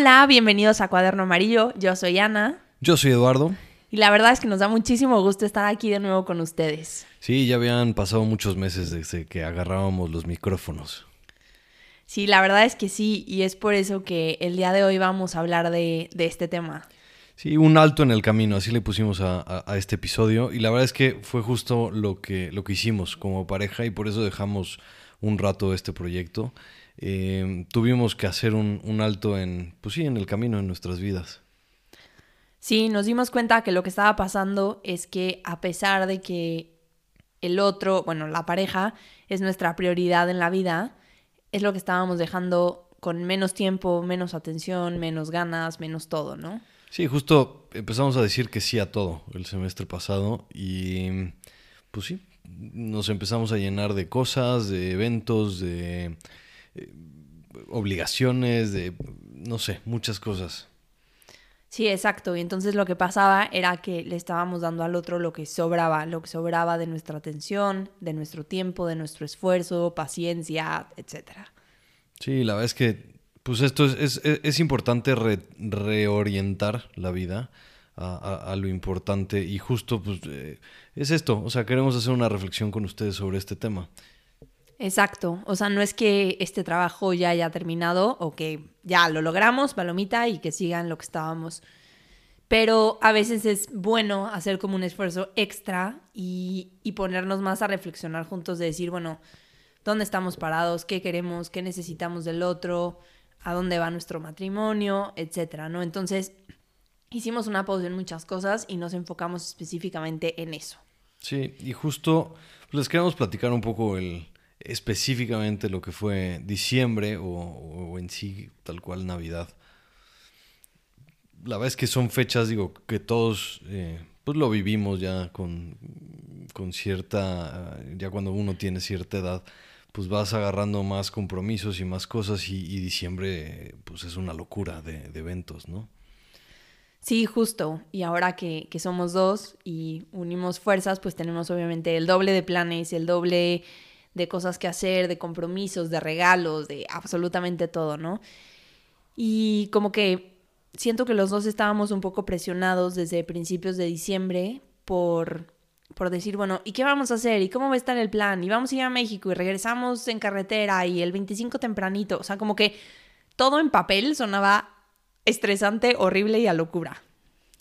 Hola, bienvenidos a Cuaderno Amarillo. Yo soy Ana. Yo soy Eduardo. Y la verdad es que nos da muchísimo gusto estar aquí de nuevo con ustedes. Sí, ya habían pasado muchos meses desde que agarrábamos los micrófonos. Sí, la verdad es que sí, y es por eso que el día de hoy vamos a hablar de, este tema. Sí, un alto en el camino, así le pusimos a, este episodio, y la verdad es que fue justo lo que, lo que hicimos como pareja, y por eso dejamos un rato este proyecto. Eh, tuvimos que hacer un, un alto en, pues sí, en el camino en nuestras vidas. Sí, nos dimos cuenta que lo que estaba pasando es que a pesar de que el otro, bueno, la pareja, es nuestra prioridad en la vida, es lo que estábamos dejando con menos tiempo, menos atención, menos ganas, menos todo, ¿no? Sí, justo empezamos a decir que sí a todo el semestre pasado y pues sí, nos empezamos a llenar de cosas, de eventos, de eh, obligaciones, de, no sé, muchas cosas. Sí, exacto. Y entonces lo que pasaba era que le estábamos dando al otro lo que sobraba, lo que sobraba de nuestra atención, de nuestro tiempo, de nuestro esfuerzo, paciencia, etc. Sí, la verdad es que, pues esto es, es, importante reorientar la vida a, lo importante y justo, pues, eh, es esto. O sea, queremos hacer una reflexión con ustedes sobre este tema. Exacto, o sea, no es que este trabajo ya haya terminado o que ya lo logramos, palomita, y que sigan lo que estábamos. Pero a veces es bueno hacer como un esfuerzo extra y, y ponernos más a reflexionar juntos de decir, bueno, ¿dónde estamos parados? ¿Qué queremos? ¿Qué necesitamos del otro? ¿A dónde va nuestro matrimonio? Etcétera, ¿no? Entonces, hicimos una pausa en muchas cosas y nos enfocamos específicamente en eso. Sí, y justo les queremos platicar un poco el, específicamente lo que fue diciembre o, en sí tal cual Navidad. La verdad es que son fechas, digo, que todos eh, pues lo vivimos ya con, con cierta, ya cuando uno tiene cierta edad, pues vas agarrando más compromisos y más cosas y, diciembre pues es una locura de, de, eventos, ¿no? Sí, justo. Y ahora que, que somos dos y unimos fuerzas, pues tenemos obviamente el doble de planes, el doble de cosas que hacer, de compromisos, de regalos, de absolutamente todo, ¿no? Y como que siento que los dos estábamos un poco presionados desde principios de diciembre por, por decir, bueno, ¿y qué vamos a hacer? ¿Y cómo va a estar el plan? ¿Y vamos a ir a México y regresamos en carretera y el 25 tempranito? O sea, como que todo en papel sonaba estresante, horrible y a locura.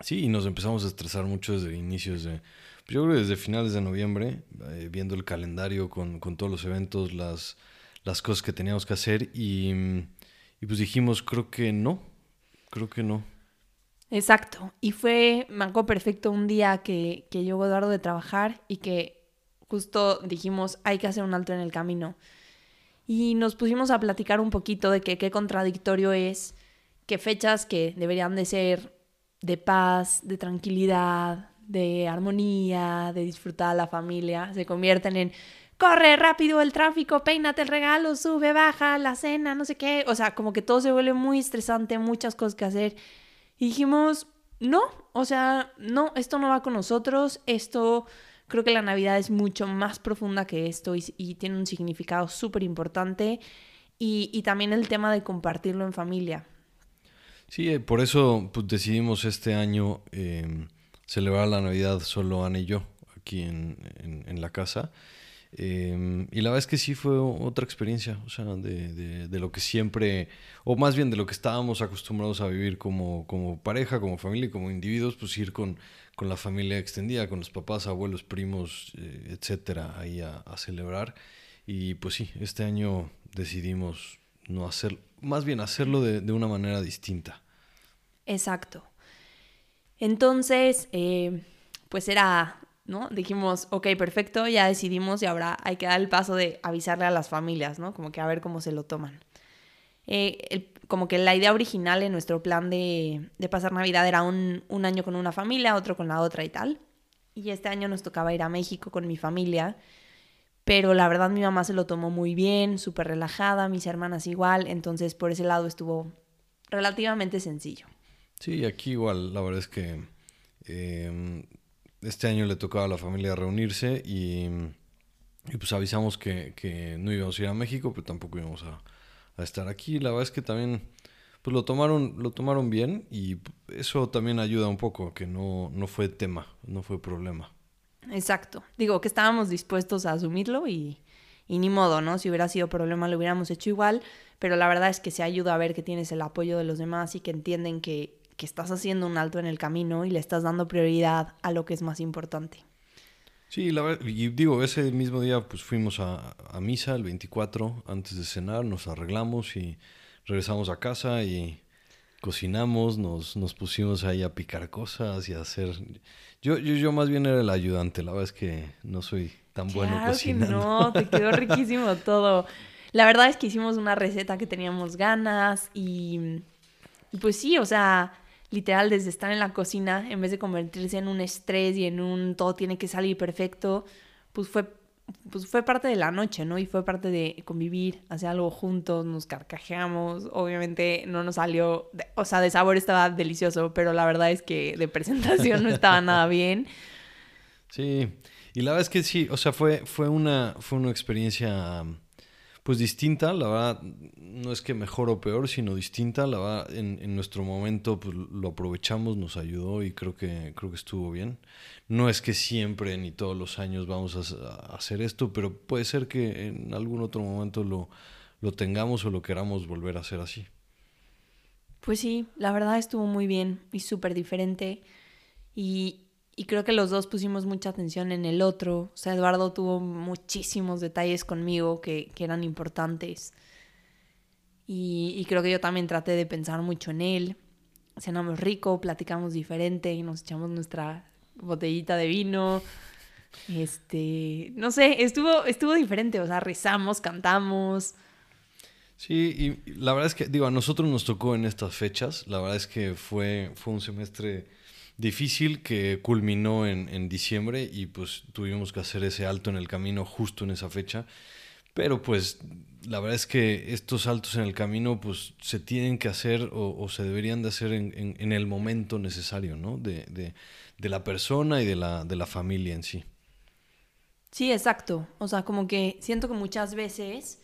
Sí, y nos empezamos a estresar mucho desde inicios de yo creo que desde finales de noviembre, eh, viendo el calendario con, todos los eventos, las, las cosas que teníamos que hacer y, pues dijimos, creo que no, creo que no. Exacto. Y fue, me perfecto un día que, que llegó Eduardo de trabajar y que justo dijimos, hay que hacer un alto en el camino. Y nos pusimos a platicar un poquito de que qué contradictorio es que fechas que deberían de ser de paz, de tranquilidad, de armonía, de disfrutar a la familia, se convierten en corre rápido el tráfico, peínate el regalo, sube, baja, la cena, no sé qué. O sea, como que todo se vuelve muy estresante, muchas cosas que hacer. Y dijimos, no, o sea, no, esto no va con nosotros, esto, creo que la Navidad es mucho más profunda que esto y, tiene un significado súper importante. Y, también el tema de compartirlo en familia. Sí, eh, por eso pues, decidimos este año em, celebrar la Navidad solo Ana y yo aquí en, la casa. Em, y la verdad es que sí fue otra experiencia, o sea, de, de, lo que siempre, o más bien de lo que estábamos acostumbrados a vivir como, como pareja, como familia y como individuos, pues ir con, con la familia extendida, con los papás, abuelos, primos, eh, etcétera, ahí a, a, celebrar. Y pues sí, este año decidimos no hacer, más bien hacerlo de, de una manera distinta. Exacto. Entonces, eh, pues era, ¿no? Dijimos, ok, perfecto, ya decidimos y ahora hay que dar el paso de avisarle a las familias, ¿no? Como que a ver cómo se lo toman. Eh, como que la idea original en nuestro plan de, pasar Navidad era un, un, año con una familia, otro con la otra y tal. Y este año nos tocaba ir a México con mi familia. Pero la verdad mi mamá se lo tomó muy bien, súper relajada, mis hermanas igual. Entonces por ese lado estuvo relativamente sencillo. Sí, aquí igual, la verdad es que em, este año le tocaba a la familia reunirse y, pues avisamos que, no íbamos a ir a México, pero tampoco íbamos a, estar aquí. La verdad es que también pues lo tomaron, lo tomaron bien y eso también ayuda un poco, que no, no fue tema, no fue problema. Exacto. Digo que estábamos dispuestos a asumirlo y, y ni modo, ¿no? Si hubiera sido problema lo hubiéramos hecho igual, pero la verdad es que se ayuda a ver que tienes el apoyo de los demás y que entienden que, que estás haciendo un alto en el camino y le estás dando prioridad a lo que es más importante. Sí, la verdad, y digo, ese mismo día pues fuimos a, a misa el 24 antes de cenar, nos arreglamos y regresamos a casa y cocinamos, nos, nos pusimos ahí a picar cosas y a hacer... Yo, yo, yo más bien era el ayudante, la verdad es que no soy tan bueno cocinando. Que no, te quedó riquísimo todo. La verdad es que hicimos una receta que teníamos ganas y, y pues sí, o sea, literal desde estar en la cocina, en vez de convertirse en un estrés y en un todo tiene que salir perfecto, pues fue pues fue parte de la noche, ¿no? Y fue parte de convivir, hacer algo juntos, nos carcajeamos, obviamente no nos salió, o sea, de sabor estaba delicioso, pero la verdad es que de presentación no estaba nada bien. Sí, y la verdad es que sí, o sea, fue, fue, una, fue una experiencia pues distinta, la verdad, no es que mejor o peor, sino distinta, la verdad, en, en nuestro momento pues, lo aprovechamos, nos ayudó y creo que, creo que estuvo bien. No es que siempre ni todos los años vamos a, hacer esto, pero puede ser que en algún otro momento lo, lo tengamos o lo queramos volver a hacer así. Pues sí, la verdad estuvo muy bien y súper diferente. Y, y creo que los dos pusimos mucha atención en el otro. O sea, Eduardo tuvo muchísimos detalles conmigo que, que eran importantes. Y, y, creo que yo también traté de pensar mucho en él. Cenamos rico, platicamos diferente y nos echamos nuestra botellita de vino. Este, no sé, estuvo, estuvo diferente. O sea, rezamos, cantamos. Sí, y la verdad es que, digo, a nosotros nos tocó en estas fechas. La verdad es que fue, fue un semestre difícil que culminó en, en, diciembre y pues tuvimos que hacer ese alto en el camino justo en esa fecha. Pero pues la verdad es que estos saltos en el camino pues se tienen que hacer o, o se deberían de hacer en, en, en, el momento necesario, ¿no? De, de, de la persona y de la, de la familia en sí. Sí, exacto. O sea, como que siento que muchas veces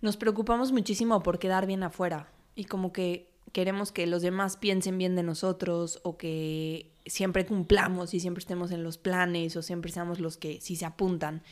nos preocupamos muchísimo por quedar bien afuera y como que queremos que los demás piensen bien de nosotros o que siempre cumplamos y siempre estemos en los planes o siempre seamos los que sí se apuntan.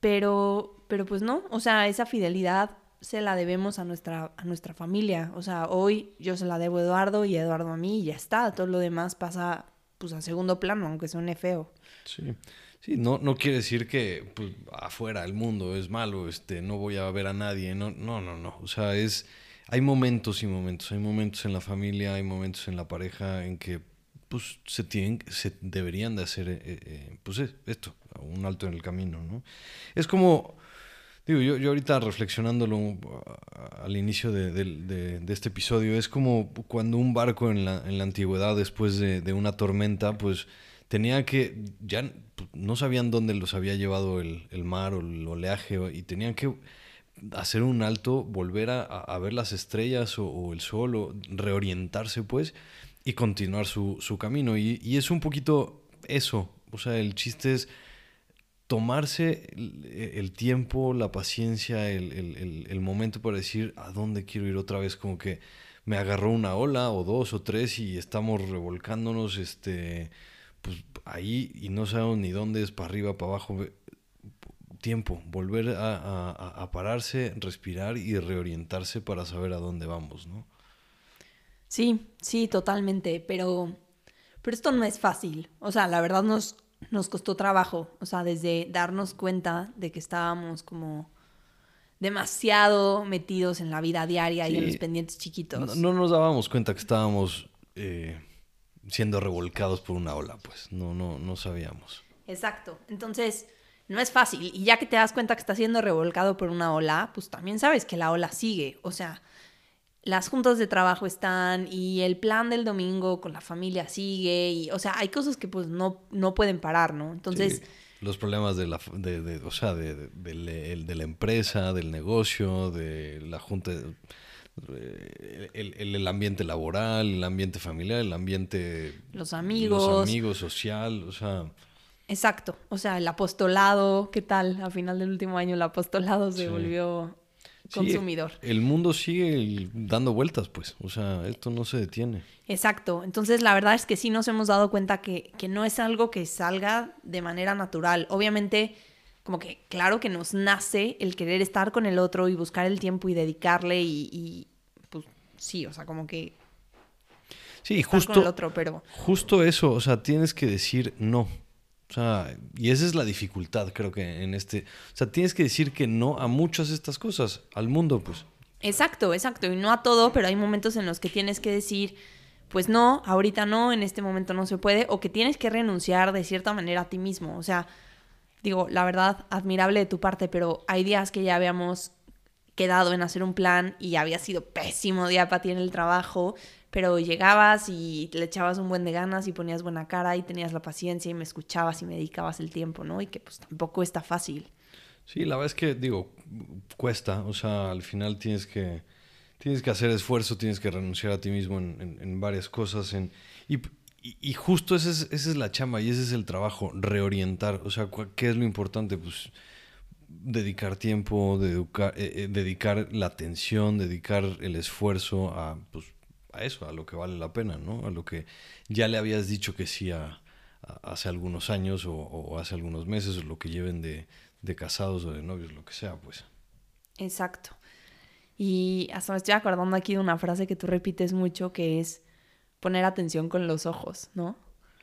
Pero, pero pues no, o sea, esa fidelidad se la debemos a nuestra, a nuestra familia. O sea, hoy yo se la debo a Eduardo y Eduardo a mí y ya está. Todo lo demás pasa pues a segundo plano, aunque suene feo. Sí. Sí, no, no quiere decir que pues, afuera el mundo es malo, este, no voy a ver a nadie, no, no, no, no. O sea, es, hay momentos y momentos, hay momentos en la familia, hay momentos en la pareja en que pues se tienen, se deberían de hacer, eh, eh, pues esto, un alto en el camino, ¿no? Es como, digo, yo, yo ahorita reflexionándolo al inicio de, de, de, este episodio, es como cuando un barco en la, en la antigüedad, después de, una tormenta, pues tenía que, ya no sabían dónde los había llevado el, el mar o el oleaje, y tenían que hacer un alto, volver a, ver las estrellas o, el sol, o reorientarse pues, y continuar su, camino. Y, es un poquito eso, o sea, el chiste es tomarse el, tiempo, la paciencia, el, el, el, momento para decir a dónde quiero ir otra vez, como que me agarró una ola o dos o tres y estamos revolcándonos este pues ahí y no sabemos ni dónde es para arriba para abajo tiempo, volver a, a, a, pararse, respirar y reorientarse para saber a dónde vamos, ¿no? Sí, sí, totalmente, pero, pero esto no es fácil. O sea, la verdad nos, nos costó trabajo, o sea, desde darnos cuenta de que estábamos como demasiado metidos en la vida diaria sí. y en los pendientes chiquitos. No, no, nos dábamos cuenta que estábamos eh, siendo revolcados por una ola, pues, no, no, no sabíamos. Exacto, entonces no es fácil. Y ya que te das cuenta que estás siendo revolcado por una ola, pues también sabes que la ola sigue. O sea, las juntas de trabajo están y el plan del domingo con la familia sigue. Y, o sea, hay cosas que pues no, no pueden parar, ¿no? Entonces... Sí, los problemas de la, de, de, o sea, de, de, de, la empresa, del negocio, de la junta... El, el, el, ambiente laboral, el ambiente familiar, el ambiente... Los amigos. Los amigos, social, o sea... Exacto, o sea, el apostolado, ¿qué tal? A final del último año el apostolado se sí. volvió... consumidor. el mundo sigue dando vueltas, pues. O sea, esto no se detiene. Exacto. Entonces, la verdad es que sí nos hemos dado cuenta que, que no es algo que salga de manera natural. Obviamente, como que claro que nos nace el querer estar con el otro y buscar el tiempo y dedicarle y, y pues sí, o sea, como que Sí, justo, con el otro, pero justo eso, o sea, tienes que decir no. O sea, y esa es la dificultad, creo que en este. O sea, tienes que decir que no a muchas de estas cosas, al mundo, pues. Exacto, exacto. Y no a todo, pero hay momentos en los que tienes que decir, pues no, ahorita no, en este momento no se puede, o que tienes que renunciar de cierta manera a ti mismo. O sea, digo, la verdad, admirable de tu parte, pero hay días que ya habíamos quedado en hacer un plan y había sido pésimo día para ti en el trabajo, pero llegabas y le echabas un buen de ganas y ponías buena cara y tenías la paciencia y me escuchabas y me dedicabas el tiempo, ¿no? Y que pues tampoco está fácil. Sí, la verdad es que, digo, cuesta. O sea, al final tienes que, tienes que hacer esfuerzo, tienes que renunciar a ti mismo en, en- varias cosas. En, y, y- justo esa es, esa es la chamba y ese es el trabajo, reorientar. O sea, ¿qué es lo importante? Pues dedicar tiempo, de educar- eh, eh, dedicar la atención, dedicar el esfuerzo a, pues, a eso, a lo que vale la pena, ¿no? A lo que ya le habías dicho que sí a- hace algunos años o, o hace algunos meses, o lo que lleven de, de casados o de novios, lo que sea, pues. Exacto. Y hasta me estoy acordando aquí de una frase que tú repites mucho que es poner atención con los ojos, ¿no?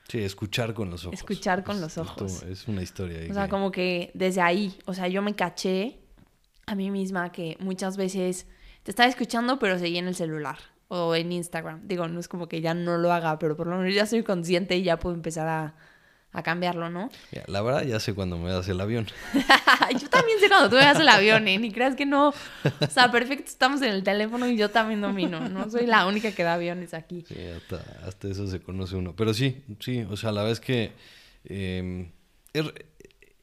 Sí, escuchar con los ojos. Escuchar con Es- los ojos. Es una historia. O sea, que- como que desde ahí, o sea, yo me caché a mí misma que muchas veces te estaba escuchando, pero seguía en el celular o en Instagram. Digo, no es como que ya no lo haga, pero por lo menos ya soy consciente y ya puedo empezar a, a cambiarlo, ¿no? Mira, la verdad, ya sé cuando me das el avión. yo también sé cuando tú me das el avión, ¿eh? Ni creas que no. O sea, perfecto, estamos en el teléfono y yo también domino. No soy la única que da aviones aquí. Sí, hasta, hasta eso se conoce uno. Pero sí, sí, o sea, la vez que eh, er-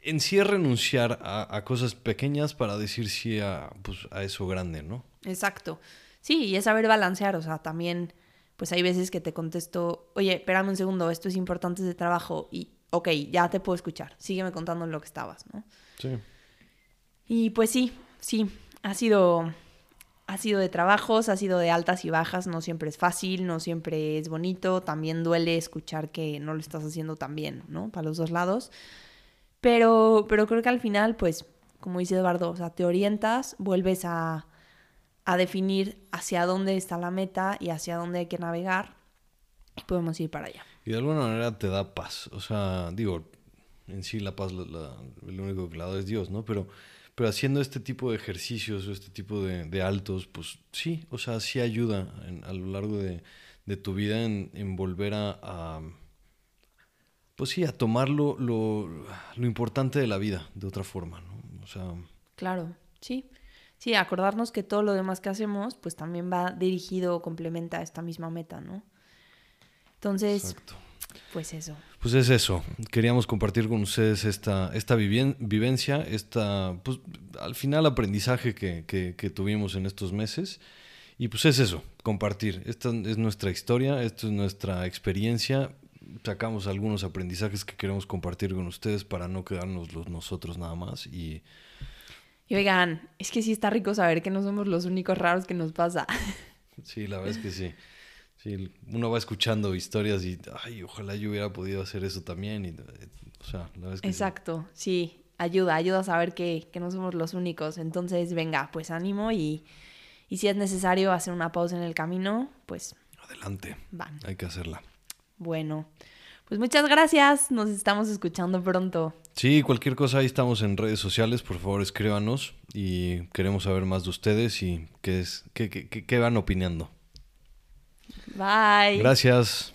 en sí es renunciar a, a cosas pequeñas para decir sí a, pues, a eso grande, ¿no? Exacto. Sí, y es saber balancear, o sea, también, pues hay veces que te contesto, oye, espérame un segundo, esto es importante de trabajo y, ok, ya te puedo escuchar, sígueme contando lo que estabas, ¿no? Sí. Y pues sí, sí, ha sido, ha sido de trabajos, ha sido de altas y bajas, no siempre es fácil, no siempre es bonito, también duele escuchar que no lo estás haciendo tan bien, ¿no? Para los dos lados. Pero, pero creo que al final, pues, como dice Eduardo, o sea, te orientas, vuelves a, a definir hacia dónde está la meta y hacia dónde hay que navegar y podemos ir para allá. Y de alguna manera te da paz. O sea, digo, en sí la paz, la, la- el único que la da es Dios, ¿no? Pero, pero haciendo este tipo de ejercicios o este tipo de, de altos, pues sí, o sea, sí ayuda en- a lo largo de, de tu vida en, volver a, pues sí, a tomar lo, lo, lo importante de la vida de otra forma, ¿no? O sea, Claro, sí. Sí, acordarnos que todo lo demás que hacemos, pues también va dirigido o complementa esta misma meta, ¿no? Entonces, exacto. pues eso. Pues es eso. Queríamos compartir con ustedes esta, esta vivencia, esta, pues al final aprendizaje que, que- que tuvimos en estos meses. Y pues es eso, compartir. Esta es nuestra historia, esto es nuestra experiencia. Sacamos algunos aprendizajes que queremos compartir con ustedes para no quedarnos los nosotros nada más. Y Y oigan, es que sí está rico saber que no somos los únicos raros que nos pasa. sí, la verdad es que sí. Sí, uno va escuchando historias y, ay, ojalá yo hubiera podido hacer eso también. Y, o sea, la que. Exacto, sí. Ayuda, ayuda a saber que, que no somos los únicos. Entonces, venga, pues ánimo y, y si es necesario hacer una pausa en el camino, pues Adelante, van. hay que hacerla. Bueno, pues muchas gracias. Nos estamos escuchando pronto. Sí, cualquier cosa, ahí estamos en redes sociales, por favor escríbanos y queremos saber más de ustedes y qué, es, qué, qué, qué- qué van opinando. Bye. Gracias.